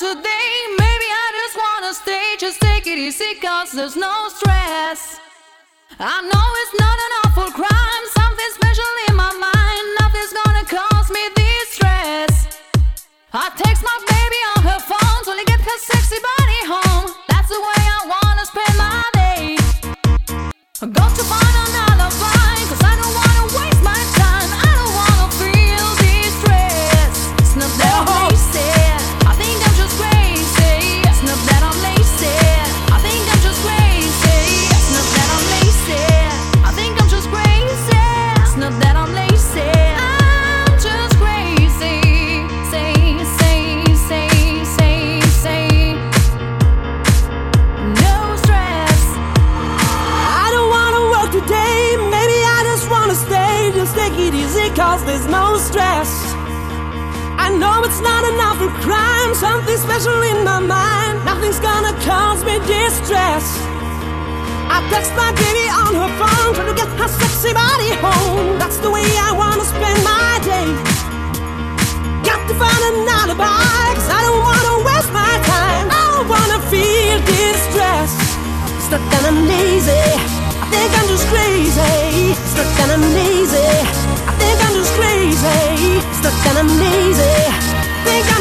today. Maybe I just wanna stay, just take it easy, cause there's no stress. I know it's not an cause there's no stress. I know it's not an awful crime, something special in my mind. Nothing's gonna cause me distress. I text my baby on her phone, trying to get her sexy body home. That's the way I wanna spend my day. Got to find an alibi, cause I don't wanna waste my time. I don't wanna feel distress. Stuck that I'm lazy. I think I'm just crazy. Not that I'm lazy. Crazy. That I'm lazy. Think I'm